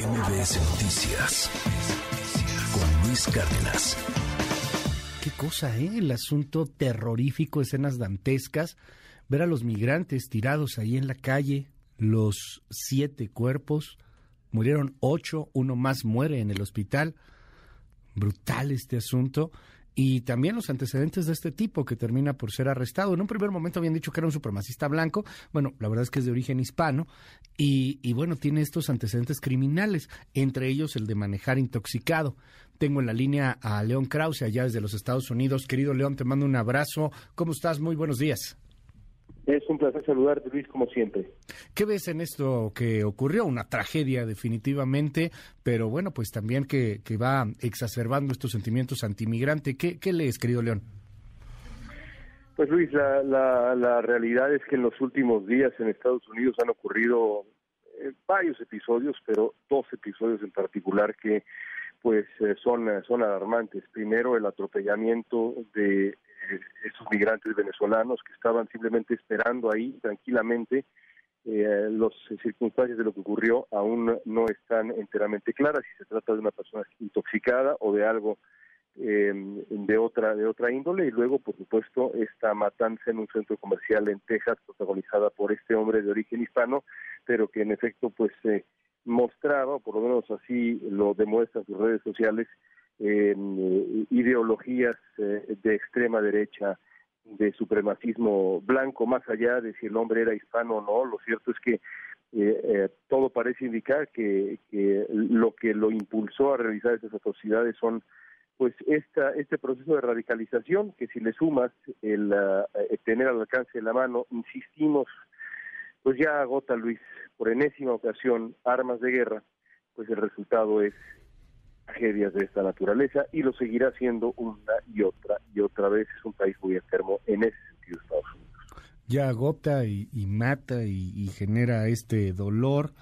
MBS Noticias con Luis Cárdenas. Qué cosa, ¿eh? El asunto terrorífico, escenas dantescas, ver a los migrantes tirados ahí en la calle, los siete cuerpos, murieron ocho, uno más muere en el hospital. Brutal este asunto y también los antecedentes de este tipo que termina por ser arrestado. En un primer momento habían dicho que era un supremacista blanco, bueno, la verdad es que es de origen hispano y, y, bueno, tiene estos antecedentes criminales, entre ellos el de manejar intoxicado. Tengo en la línea a León Krause, allá desde los Estados Unidos. Querido León, te mando un abrazo. ¿Cómo estás? Muy buenos días. Es un placer saludarte, Luis, como siempre. ¿Qué ves en esto que ocurrió? Una tragedia, definitivamente, pero bueno, pues también que, que va exacerbando estos sentimientos antimigrante. ¿Qué, ¿Qué lees, querido León? Pues Luis, la, la, la, realidad es que en los últimos días en Estados Unidos han ocurrido eh, varios episodios, pero dos episodios en particular que pues eh, son, son alarmantes. Primero, el atropellamiento de esos migrantes venezolanos que estaban simplemente esperando ahí tranquilamente. Eh, las circunstancias de lo que ocurrió aún no están enteramente claras si se trata de una persona intoxicada o de algo eh, de otra de otra índole y luego por supuesto esta matanza en un centro comercial en Texas protagonizada por este hombre de origen hispano pero que en efecto pues eh, mostraba por lo menos así lo demuestran sus redes sociales eh, ideologías eh, de extrema derecha, de supremacismo blanco, más allá de si el hombre era hispano o no. Lo cierto es que eh, eh, todo parece indicar que, que, lo que lo impulsó a realizar esas atrocidades son pues esta, este proceso de radicalización que si le sumas el, uh, tener al alcance de la mano, insistimos, pues ya agota Luis por enésima ocasión armas de guerra, pues el resultado es tragedias de esta naturaleza y lo seguirá siendo una y otra y otra vez. Es un país muy enfermo en ese sentido Estados Unidos. Ya agota y, mata y, genera este dolor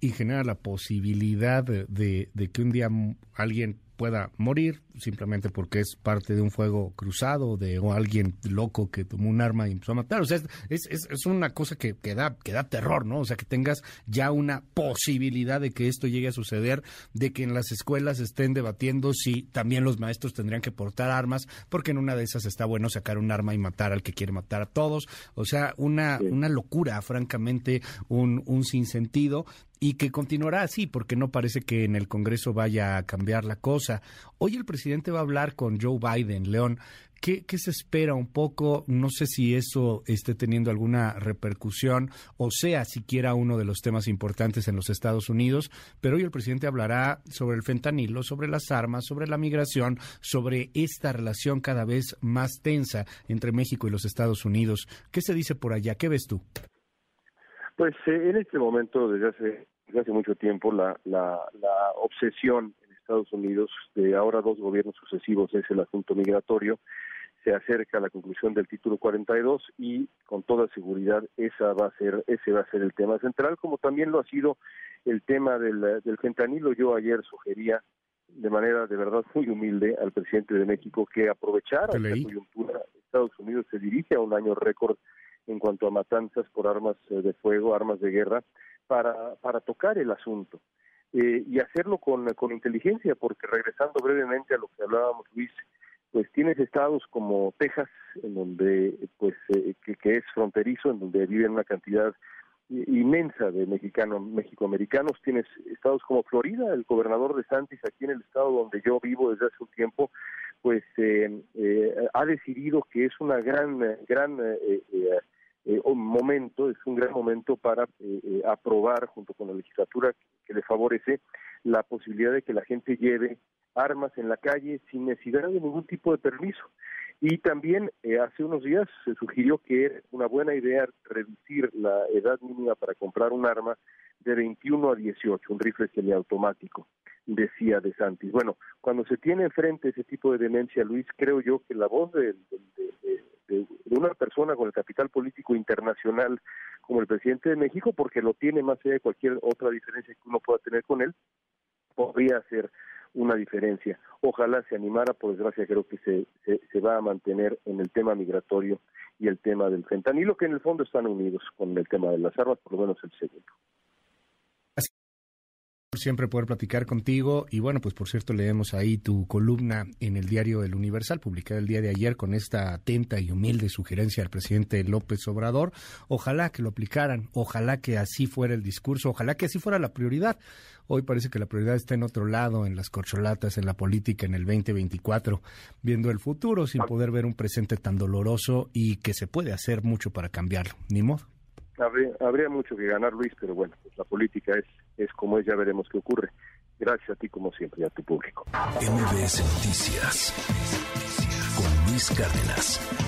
y genera la posibilidad de, de que un día alguien pueda morir simplemente porque es parte de un fuego cruzado de o alguien loco que tomó un arma y empezó a matar. O sea, es, es, es una cosa que, que, da, que da terror, ¿no? O sea, que tengas ya una posibilidad de que esto llegue a suceder, de que en las escuelas estén debatiendo si también los maestros tendrían que portar armas, porque en una de esas está bueno sacar un arma y matar al que quiere matar a todos. O sea, una, una locura, francamente, un, un sinsentido y que continuará así porque no parece que en el Congreso vaya a cambiar la cosa. Hoy el presidente va a hablar con Joe Biden, León. ¿Qué, ¿Qué, se espera un poco? No sé si eso esté teniendo alguna repercusión o sea siquiera uno de los temas importantes en los Estados Unidos, pero hoy el presidente hablará sobre el fentanilo, sobre las armas, sobre la migración, sobre esta relación cada vez más tensa entre México y los Estados Unidos. ¿Qué se dice por allá? ¿Qué ves tú? Pues eh, en este momento, desde hace, desde hace mucho tiempo, la, la, la, obsesión en Estados Unidos de ahora dos gobiernos sucesivos es el asunto migratorio. Se acerca a la conclusión del título 42 y con toda seguridad esa va a ser, ese va a ser el tema central, como también lo ha sido el tema del, del fentanilo. Yo ayer sugería de manera de verdad muy humilde al presidente de México que aprovechara esta coyuntura. Estados Unidos se dirige a un año récord en cuanto a matanzas por armas de fuego, armas de guerra, para, para tocar el asunto eh, y hacerlo con, con inteligencia, porque regresando brevemente a lo que hablábamos, Luis, pues tienes estados como Texas, en donde, pues, eh, que, que, es fronterizo, en donde viven una cantidad inmensa de mexicanos, mexicoamericanos, tienes estados como Florida, el gobernador de Santis, aquí en el estado donde yo vivo desde hace un tiempo, pues eh, eh, ha decidido que es una gran, gran eh, un momento, es un gran momento para eh, eh, aprobar junto con la legislatura que, le favorece la posibilidad de que la gente lleve armas en la calle sin necesidad de ningún tipo de permiso. Y también eh, hace unos días se sugirió que era una buena idea reducir la edad mínima para comprar un arma de 21 a 18, un rifle semiautomático, decía De Santis. Bueno, cuando se tiene enfrente ese tipo de demencia, Luis, creo yo que la voz de, de, de, de, una persona con el capital político internacional como el presidente de México, porque lo tiene más allá de cualquier otra diferencia que uno pueda tener con él, podría ser una diferencia. Ojalá se animara, por desgracia creo que se, se, se, va a mantener en el tema migratorio y el tema del fentanilo, que en el fondo están unidos con el tema de las armas, por lo menos el segundo. Siempre poder platicar contigo y bueno, pues por cierto leemos ahí tu columna en el diario El Universal, publicada el día de ayer con esta atenta y humilde sugerencia del presidente López Obrador. Ojalá que lo aplicaran, ojalá que así fuera el discurso, ojalá que así fuera la prioridad. Hoy parece que la prioridad está en otro lado, en las corcholatas, en la política, en el 2024, viendo el futuro sin poder ver un presente tan doloroso y que se puede hacer mucho para cambiarlo. Ni. Habría, mucho que ganar, Luis, pero bueno, pues la política es, es como es, ya veremos qué ocurre. Gracias a ti, como siempre, y a tu público. MBS Noticias con Luis Cárdenas.